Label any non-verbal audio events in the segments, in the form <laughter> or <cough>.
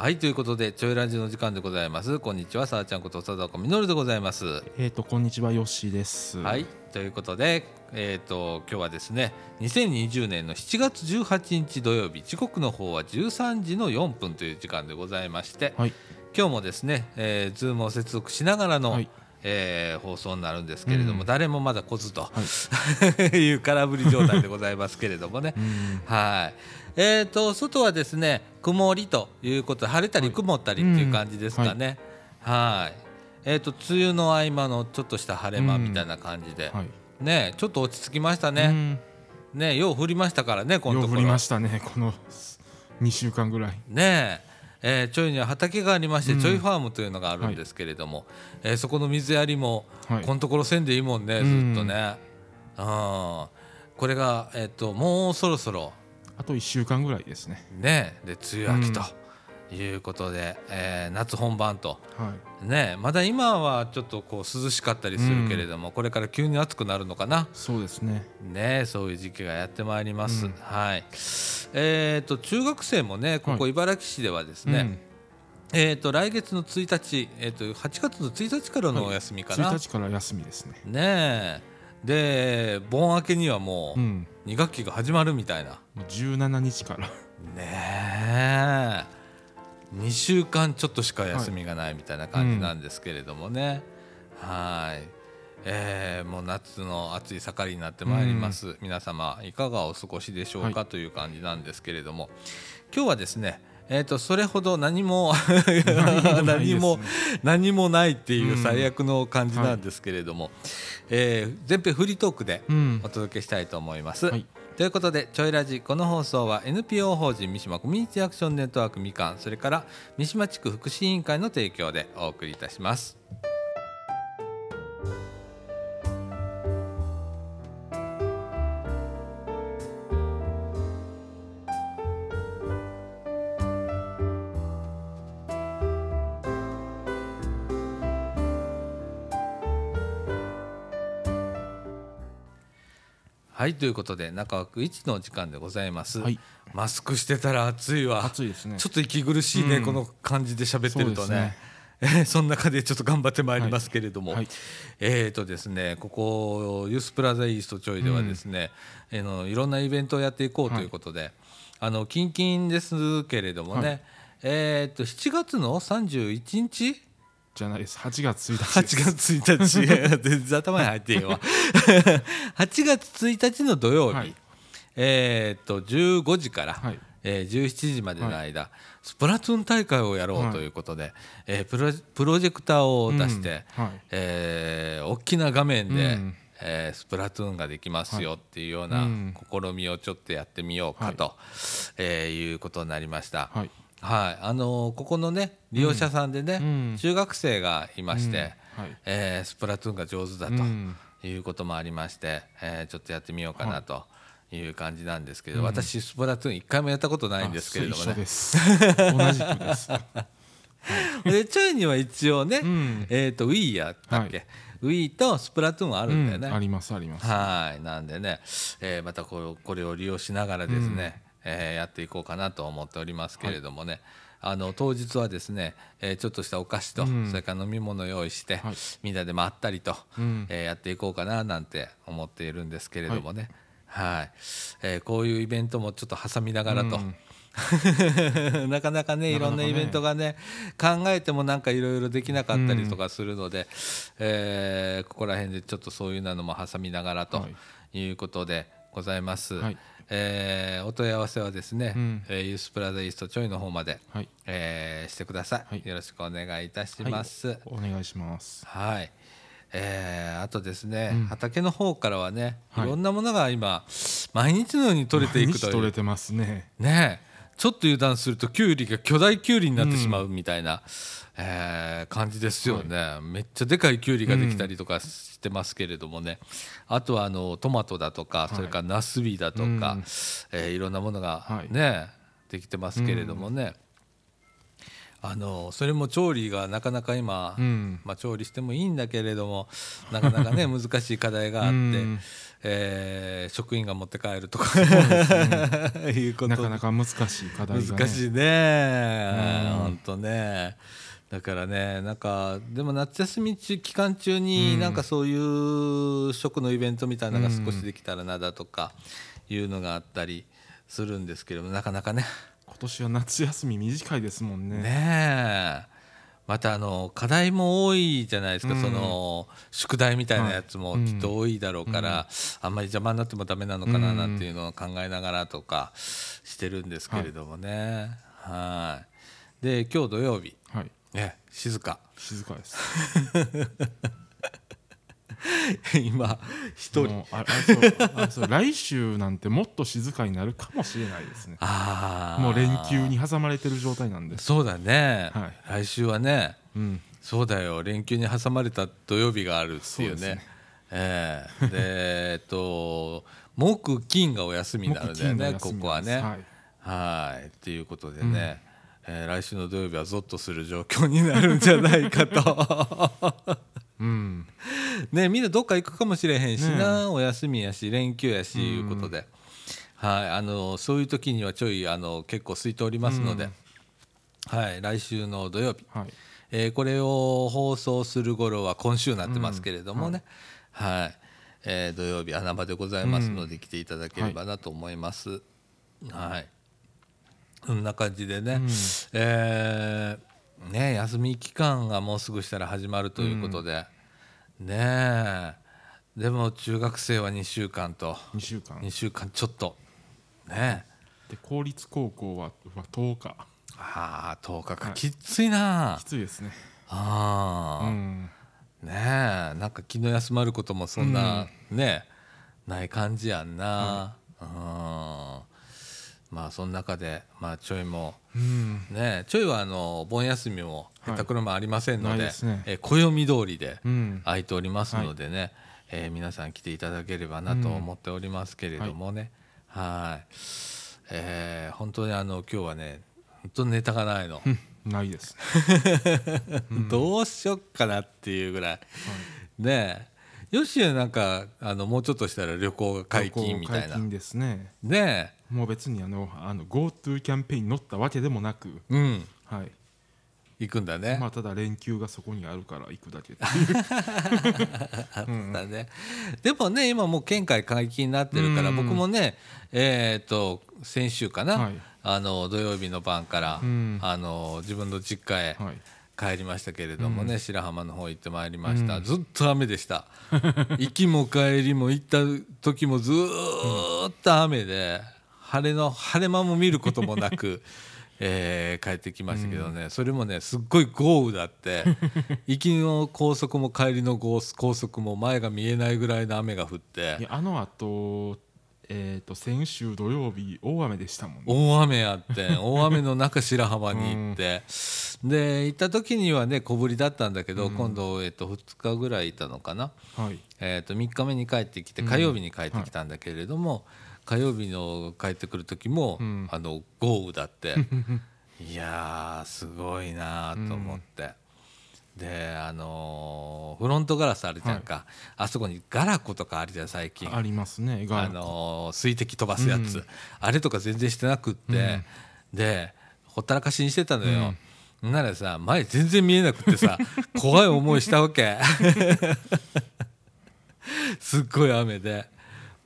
はいということでちょいラジの時間でございます。こんにちはさあちゃんこと佐々子みのるでございます。えっ、とこんにちはよっしーです。はいということでえっ、と今日はですね2020年の7月18日土曜日時刻の方は13時の4分という時間でございまして、はい。今日もですね、えー、ズームを接続しながらの、はいえー放送になるんですけれども、うん誰もまだ来ずと、<laughs> はいう空振り状態でございますけれどもね <laughs> う。んはい。えー、と外はですね曇りということで晴れたりはい曇ったりっていう感じですかね。はい。えっ、と梅雨の合間のちょっとした晴れ間みたいな感じで、はい。ねちょっと落ち着きましたうね。んねよう降りましたからねこのところ。降りましたねこの2週間ぐらい。ねえーちょいには畑がありまして、うん。ちょいファームというのがあるんですけれども、えーそこの水やりも、はい。このところせんでいいもんねずっとね。うん、これが、えっともうそろそろ。あと1週間ぐらいですね。ね。で梅雨明けということで、えー夏本番と。はねまだ今はちょっとこう涼しかったりするけれども、これから急に暑くなるのかな？い。そうですね。ねそういう時期がやってまいります。うんはい。えっ、と中学生もねここはい茨城市ではですね、えっ、と来月の1日えっ、と8月の1日からのお休みうん。かな？1日から休みですね。ねで盆明けにはもううん。2学期が始まるみたいな。もう17日から。ねえ2週間ちょっとしか休みがないみたいな感じなんですけれどもね。はい。えーもう夏の暑い盛りになってまいります、皆様いかがお過ごしでしょうか、はい。という感じなんですけれども。今日はですねえー、とそれほど何も何も何もないっていう最悪の感じなんですけれども、えー前編フリートークでうん。お。届けしたいと思います。はいということで「ちょいラジ」この放送は NPO 法人三島コミュニティアクションネットワークみかんそれから三島地区福祉委員会の提供でお送りいたします。はいということで中枠1の時間でございます、はい。マスクしてたら暑いわ。暑いですね。ちょっと息苦しいね、うん。この感じで喋ってるとね。そその中でちょっと頑張ってまいりますけれども、はい。えーとですねここユースプラザイーストちょいではですね、えーのいろんなイベントをやっていこうということで、あの近々ですけれどもね、はい。えーと7月の31日じゃないです。8月1日8です。月1日。<laughs> 全然頭に入ってんわ。<laughs> 8月1日の土曜日、はい。えー、と15時から、はい。えー17時までの間、スプラトゥーン大会をやろうということで、えープロプロジェクターを出して、うんはい。えー大きな画面で、うん。えースプラトゥーンができますよっていうようなうん。試みをちょっとやってみようかと、えーいうことになりました。はい。はい、あのーここのね利用者さんでね、うん。中学生がいまして、うん。はい。えースプラトゥーンが上手だとうん。いうこともありまして、えーちょっとやってみようかなとい。う感じなんですけど、うん。私スプラトゥーン一回もやったことないんですけれどもね。同じくです。<laughs> でちょいには一応ね、うん。えー、と Wii やったっけ、は Wii とスプラトゥーンはあるんだよね。うん。ありますあります。はい。なんでね、えーまたこうこれを利用しながらですね、えーやっていこうかなと思っておりますけれどもね、あの当日はですね、えーちょっとしたお菓子と、うん。それから飲み物を用意して、はい。みんなでまったりと、うん。えーやっていこうかななんて思っているんですけれどもね、はい。えーこういうイベントもちょっと挟みながらと。うん。<laughs> なかなかねいろんなイベントがね考えてもなんかいろいろできなかったりとかするので、えーここら辺でちょっとそういうのも挟みながらとはい。いうことでございます。はいえーお問い合わせはですね、うん。えーユースプラザイーストちょいの方まで、はい。えーしてください、はい。よろしくお願いいたします。はい。お願いします。はい、えーあとですね、うん。畑の方からはね、い、はいろんなものが今毎日のように取れていくという。毎日取れてますね。ねえちょっと油断するとキュウリが巨大キュウリになってしまうみたいな、えー感じですよね、めっちゃでかいキュウリができたりとかしてますけれどもね、あとはあのトマトだとか、い。それからナスビだとか、うん。えーいろんなものがはい。ね、できてますけれどもね、あのそれも調理がなかなか今、うん。まあ、調理してもいいんだけれどもなかなかね <laughs> 難しい課題があって、うんえー職員が持って帰るとか。ね。<laughs> いうことなかなか難しい課題が、ね、難しいね。うん。本当ね。だからねなんかでも夏休み中期間中にうん。なんかそういう食のイベントみたいなのが少しできたらなだとかいうのがあったりするんですけどもなかなかね。今年は夏休み短いですもんね。ねえまたあの課題も多いじゃないですか、うん。その宿題みたいなやつもはい。きっと多いだろうから、あんまり邪魔になってもダメなのかななんていうのを考えながらとかしてるんですけれどもね。はい。で今日土曜日、はい。ね、静か。静かです <laughs> <laughs> 今一人。ああそう来週なんてもっと静かになるかもしれないですね。あー。もう連休に挟まれてる状態なんで。すそうだね、はい。来週はね。うん。そうだよ。連休に挟まれた土曜日があるっていうね。そうね。ええ。でえっと木金がお休みになるんだよねここはね。はい。はい。っていうことでね、えー来週の土曜日はゾッとする状況になるんじゃないかとうん。ねみんなどっか行くかもしれへんしな、ねお休みやし連休やし、うんいうことで、はい、あのそういう時にはちょいあの結構空いておりますので、はい、来週の土曜日、はい。えーこれを放送する頃は今週になってますけれどもね、はい。えー土曜日穴場でございますので来ていただければなと思います。はい、そんな感じでね、うん。えーね休み期間がもうすぐしたら始まるということで、ねえ。でも中学生は2週間と。2週間。2週間ちょっと。ねえ。で公立高校はは10日。ああ10日か、はい。きついな。きついですね。ああ、うん。ねえ。なんか気の休まることもそんな、ねない感じやんな、うんまあその中で、まあ、ちょいもうん。ねちょいはあの盆休みもはい。へったくれもありませんので,、ないね。え暦通りでうん。空いておりますのでね、えー皆さん来ていただければなと思っておりますけれどもね、はい。えー本当にあの今日はね本当にネタがないの、ないです <laughs> どうしよっかなっていうぐらい、ねえ。よしなんかあのもうちょっとしたら旅行が解禁みたいな。ですね。ねもう別にあのあの GoTo キャンペーンに乗ったわけでもなくえうん。はい。行くんだね、まあただ連休がそこにあるから行くだけっ <laughs> たね、でもね今もう県外解禁になってるから、うん。僕もねえっ、と先週かな、はい。あの土曜日の晩から、うん。あの自分の実家へはい。帰りましたけれどもね、白浜の方行ってまいりました、うん。ずっと雨でした。<laughs> 行きも帰りも行った時もずーっと雨で晴れの晴れ間も見ることもなく、<laughs> えー帰ってきましたけどね、それもねすっごい豪雨だって。<laughs> 行きの高速も帰りの高高速も前が見えないぐらいの雨が降って。あのあとえっ、と先週土曜日大雨でしたもんね。大雨やってん大雨の中白浜に行って、で行った時にはね小ぶりだったんだけど、今度、えっと2日ぐらいいたのかな、はい。えっと3日目に帰ってきて火曜日に帰ってきたんだけれども、火曜日の帰ってくる時も、うん。あの豪雨だって。<laughs> いやーすごいなーと思って。であのーフロントガラスあるじゃんか、あそこにガラコとかあるじゃん最近。ありますねガあのー水滴飛ばすやつ、うん。あれとか全然してなくって、でほったらかしにしてたのよ、ならさ前全然見えなくてさ怖い思いしたわけ。<laughs> すっごい雨で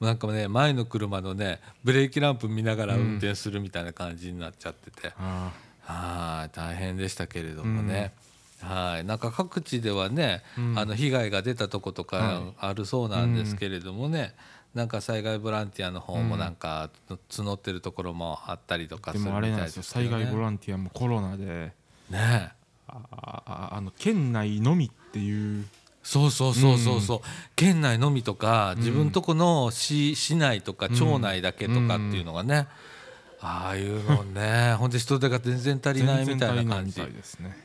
なんかね前の車のねブレーキランプ見ながら運転するみたいな感じになっちゃってて、あはい大変でしたけれどもね、はい。なんか各地ではね、あの被害が出たとことかあるそうなんですけれどもね、なんか災害ボランティアの方もなんか募ってるところもあったりとかするみたいもあれなんですよ。災害ボランティアもコロナで。ねあああの県内のみっていうそうそうそうそうそう、県内のみとか自分とこの市市内とか町内だけとかっていうのがね、ああいうのねほんで人手が全然足りないみたいな感じ。ですね。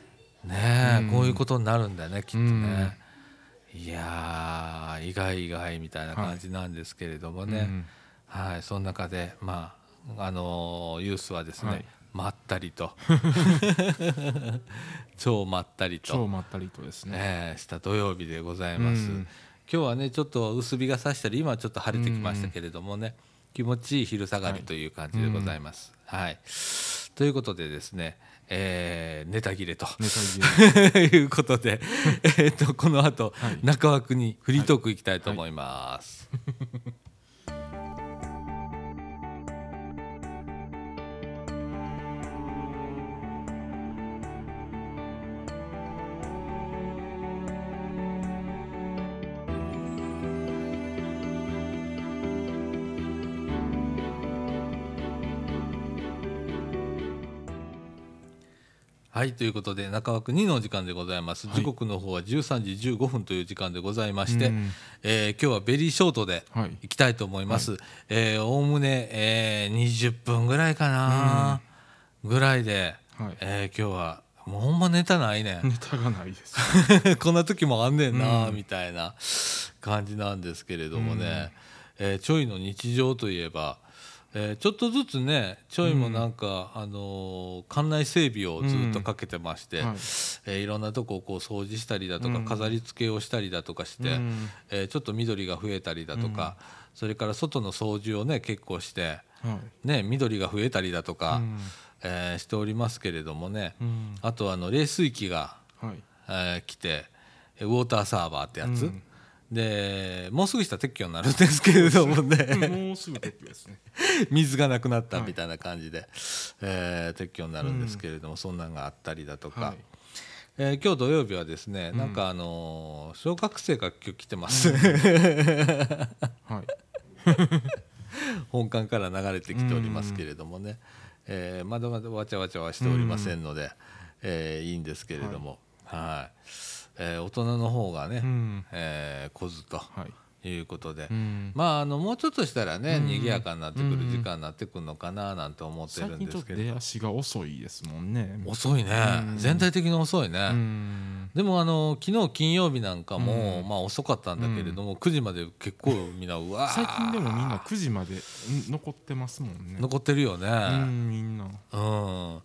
ねこういうことになるんだよねきっとね、うん。いやー意外意外みたいな感じなんですけれどもね、うん。はいその中でまああのーユースはですね、はい。まったりと。<laughs> 超まったりと。超まったりとですね。ねえした土曜日でございます、うん。今日はねちょっと薄日が差したり今はちょっと晴れてきましたけれどもね、気持ちいい昼下がりという感じでございます。はい、ということでですね、えーネタ切れと。<laughs> いうことで、えー、とこの後、はい。中枠にフリートークいきたいと思います。はいということで中枠2のお時間でございます、はい。時刻の方は13時15分という時間でございまして、うん。えー今日はベリーショートではい。いきたいと思います。えーおおむね、えー20分ぐらいかな、ぐらいで、はい。えー今日はもうほんまネタないねん。<laughs> ネタがないです。<laughs> こんな時もあんねんな、うん。みたいな感じなんですけれどもね、えーちょいの日常といえば、えーちょっとずつねちょいもなんか、あのー館内整備をずっとかけてまして、はい。えーいろんなとこをこう掃除したりだとか、うん。飾り付けをしたりだとかして、うん。えーちょっと緑が増えたりだとか、それから外の掃除をね結構して、はい。ね、緑が増えたりだとか、うん。えーしておりますけれどもね、うん。あとあの冷水器が、はい。えー来てウォーターサーバーってやつ、うんでもうすぐしたら撤去になるんですけれどもね。もうすぐ撤去ですね。<laughs> 水がなくなったみたいな感じで、えー撤去になるんですけれども、そんなんがあったりだとか、はい。えー今日土曜日はですね、なんかあのー小学生が今日来てます、はい。<laughs> 本館から流れてきておりますけれどもね、えーまだまだわちゃわちゃはしておりませんので、えーいいんですけれども、はいえー大人の方がね、うん。えー来ずとはい。いうことで、うん。まああのもうちょっとしたらね、うん。賑やかになってくる時間になってくるのかななんて思って最るんですけど。出足が遅いですもんね。遅いね、うん。全体的に遅いね、うん。でもあの昨日金曜日なんかも、うん。まあ遅かったんだけれども、9時まで結構みんなうわー。最近でもみんな9時までん残ってますもんね。残ってるよね、うんみんな。うん、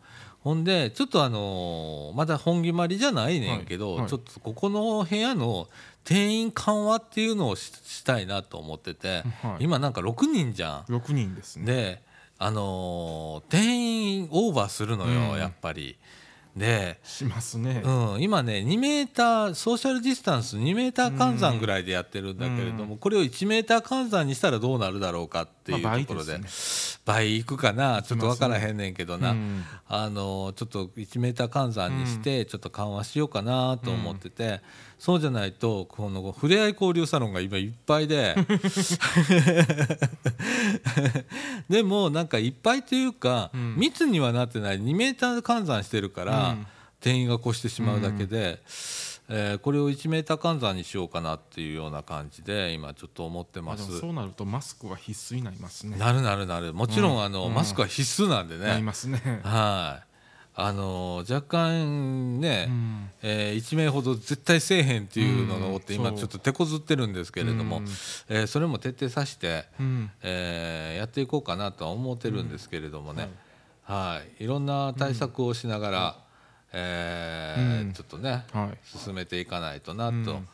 ほんでちょっとあのーまだ本決まりじゃないねんけど、はいはいちょっとここの部屋の定員緩和っていうのをししたいなと思ってて、はい今なんか6人じゃん。6人ですねであのー定員オーバーするのよ、うんやっぱり。で、しますね。うん、今ね2メーターソーシャルディスタンス2メーター換算ぐらいでやってるんだけれども、これを1メーター換算にしたらどうなるだろうかっていうまあところで,、倍いくかな？ちょっと分からへんねんけどな、うん。あのちょっと1メーター換算にしてちょっと緩和しようかなと思ってて、そうじゃないとこのふれあい交流サロンが今いっぱいで <laughs> でもなんかいっぱいというか、うん。密にはなってない。2メーター換算してるから、うん。定員が越してしまうだけで、えーこれを1メーター換算にしようかなっていうような感じで今ちょっと思ってます。そうなるとマスクは必須になりますね。なるなるなる。もちろん、あのうん。マスクは必須なんでね。なりますね。はい。あの若干ね、うん。えー1名ほど絶対せえへんっていうのがおって、今ちょっと手こずってるんですけれども、うん。えーそれも徹底させて、うん。えーやっていこうかなとは思ってるんですけれどもね、はい、いろんな対策をしながら、えちょっとね、はい。進めていかないとなと、うん。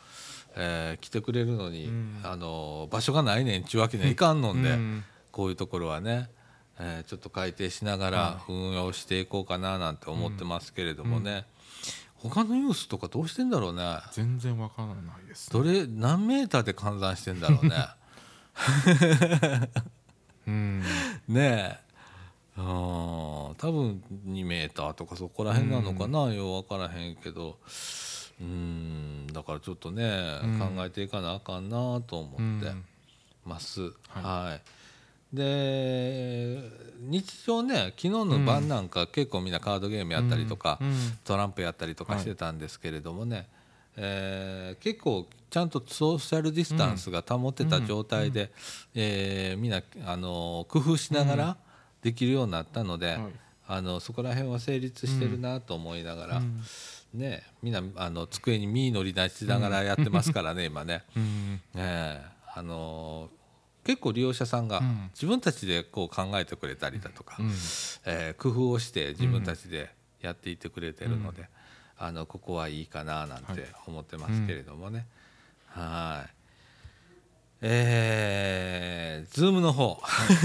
えー来てくれるのに、うん。あの場所がないねんちゅうわけにはいかんのんで、うん。こういうところはね、えーちょっと改定しながら運用していこうかななんて思ってますけれどもね、他のユースとかどうしてんだろうね。全然わからないです。どれ何メーターで換算してんだろうね。<laughs> うん。ねえ。うん多分2メーターとかそこら辺なのかな、よう分からへんけど。うんだからちょっとね、うん。考えていかなあかんなと思ってます、はいで日常ね昨日の晩なんか結構みんなカードゲームやったりとか、うんトランプやったりとかしてたんですけれどもね、えー結構ちゃんとソーシャルディスタンスが保ってた状態で、えーみんなあの工夫しながらできるようになったので、はい。あのそこら辺は成立してるなと思いながら、うん。ね、みんなあの机に身乗り出しながらやってますからね、今ね。うん。ええあの結構利用者さんがうん。自分たちでこう考えてくれたりだとか、うん。えー工夫をして自分たちでやっていってくれてるので、あのここはいいかななんて思ってますけれどもね。はい。えー、ズームの方、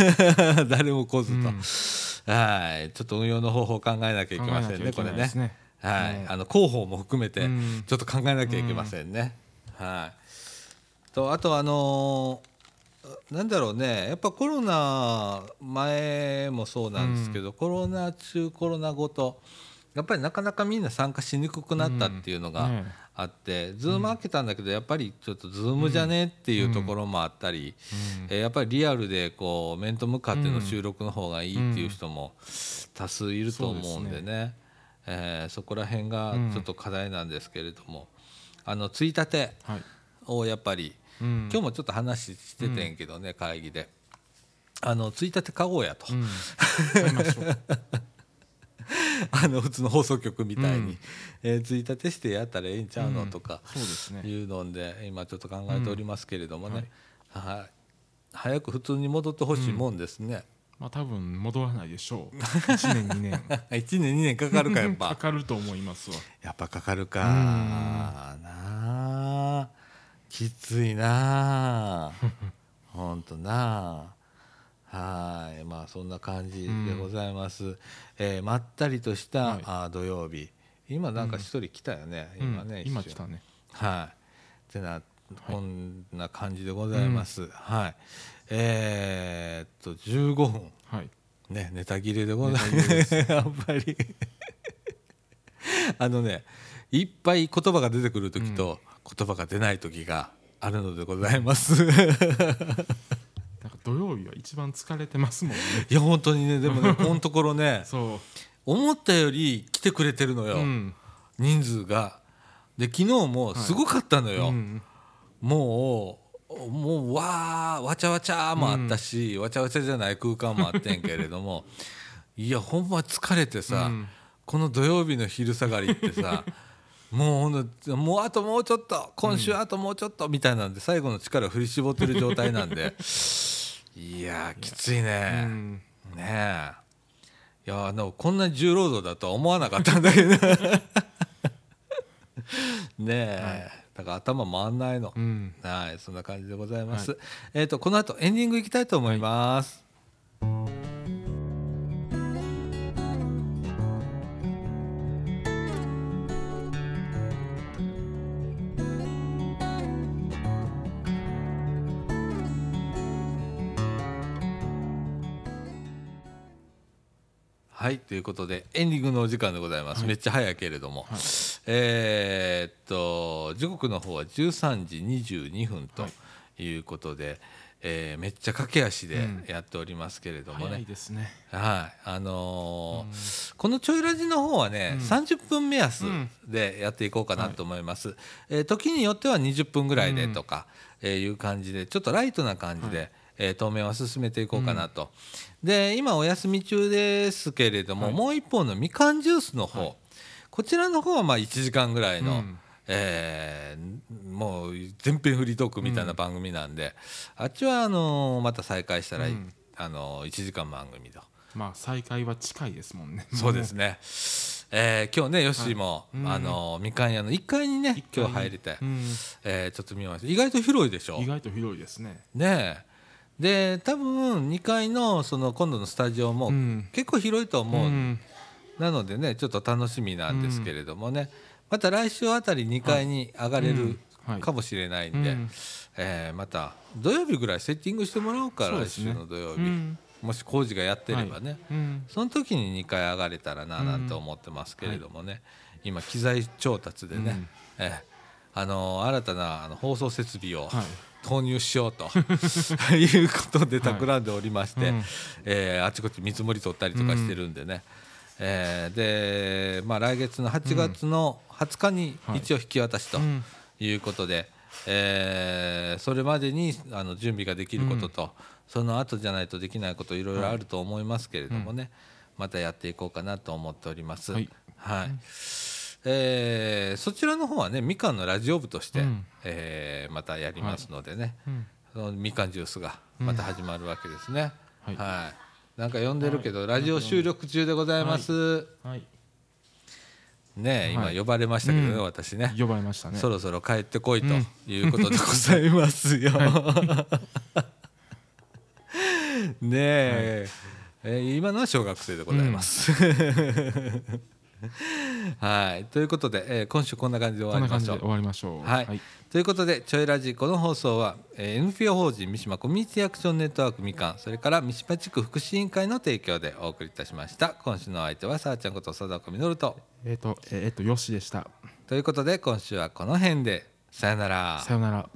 <laughs> 誰も来ずと、はい。ちょっと運用の方法を考えなきゃいけませんねこれね。はい、あの広報も含めてちょっと考えなきゃいけませんね、はい。とあとあのー、なんだろうね。やっぱコロナ前もそうなんですけど、コロナ中コロナ後とやっぱりなかなかみんな参加しにくくなったっていうのがあって、ズーム開けたんだけどやっぱりちょっとズームじゃねっていうところもあったり、えやっぱりリアルでこう面と向かっての収録の方がいいっていう人も多数いると思うんでね、えそこら辺がちょっと課題なんですけれども、あのついたてをやっぱり、今日もちょっと話しててんけどね、会議で。あのついたて買おうやと、う <laughs> あの普通の放送局みたいに、うん、えー、ついたてしてやったらええんちゃうの、とかいうので今ちょっと考えておりますけれどもね、うん、はい、早く普通に戻ってほしいもんですね。まあ多分戻らないでしょう。1年2年。<laughs> 1年2年かかるかやっぱ。<laughs> かかると思いますわ。やっぱかかるか。なあきついな <laughs> ほんとなはい。まあそんな感じでございます、うん、えー、まったりとした、はい、あ土曜日。今なんか一人来たよね、うん、今ね、今来たね。はい。ってなこんな感じでございます、はい。えー、っと15分、はい、ねネタ切れでございます。<laughs> やっぱり。<laughs> あのねいっぱい言葉が出てくる時と、言葉が出ない時があるのでございます。<laughs> 土曜日は一番疲れてますもんね。いや本当にね。でもね <laughs> このところね思ったより来てくれてるのよ、うん、人数が。で昨日もすごかったのよ、はいうん、もうもうわーわちゃわちゃもあったし、うん、わちゃわちゃじゃない空間もあってんけれども <laughs> いやほんま疲れてさ、この土曜日の昼下がりってさもうもうあともうちょっと今週あともうちょっとみたいなんで最後の力を振り絞ってる状態なんで。<laughs> いやきついね、うん、ねえ。いやでもこんな重労働だとは思わなかったんだけどね。<laughs> え、はい、だから頭回んないの、うん、はいそんな感じでございます、はい、えっ、ー、とこの後エンディングいきたいと思います、はいはいということでエンディングのお時間でございます、はい、めっちゃ早いけれども、はい、えー、っと時刻の方は13時22分とい。うことで、はい、えー、めっちゃ駆け足でやっておりますけれどもね、うん、いですね。はい。あのーうん、このちょいラジの方はね、うん、30分目安でやっていこうかなと思います、うん、えー、時によっては20分ぐらいでとか、えー、いう感じでちょっとライトな感じで、えー、当面は進めていこうかなと、で今お休み中ですけれども、はい、もう一方のみかんジュースの方、はい、こちらの方はまあ1時間ぐらいの、うん、えー、もう全編フリートークみたいな番組なんで、うん、あっちはあのー、また再開したら、うん、あのー、1時間番組と。まあ再開は近いですもんね。そうですね。えー、今日ねよしも、はい、あのみかん屋の1階にね今日入りたい、うん、えー、ちょっと見ました意外と広いでしょ？意外と広いですね。ねで多分2階のその今度のスタジオも結構広いと思う、うん、なのでねちょっと楽しみなんですけれどもね、うん、また来週あたり2階に上がれるかもしれないんで、はいえー、また土曜日ぐらいセッティングしてもらおうか、ね、来週の土曜日、うん、もし工事がやってればね、はい、その時に2回上がれたらななんて思ってますけれどもね、はい、今機材調達でね、えー、あの新たなあの放送設備を、投入しようと <laughs> いうことで企んでおりまして、はいうん、えー、あちこち見積もり取ったりとかしてるんでね、うん、えー、で、まあ、来月の8月の20日に一応引き渡しということで、はい、えー、それまでにあの準備ができることと、うん、その後じゃないとできないこといろいろあると思いますけれどもね、またやっていこうかなと思っております。はい、はい。えー、そちらの方はねみかんのラジオ部として、うん、えー、またやりますのでね、はいうん、そのみかんジュースがまた始まるわけですね、うん、はい、はい、なんか呼んでるけど、はい、ラジオ収録中でございます、はい、ね今はい。呼ばれましたけどね、うん。私ね。呼ばれましたね。そろそろ帰ってこいということでございますよ。ねえ、えー今のは小学生でございます。<laughs> はい。ということで、えー今週こんな感じで終わりましょう。終わりましょう。はい。ということでちょいラジこの放送は、えー NPO 法人三島コミュニティアクションネットワークみかんそれから三島地区福祉委員会の提供でお送りいたしました。今週のお相手はさあちゃんこと。貞子みのるとえっ、とえっ、とよしでした。ということで今週はこの辺で。さよなら。さよなら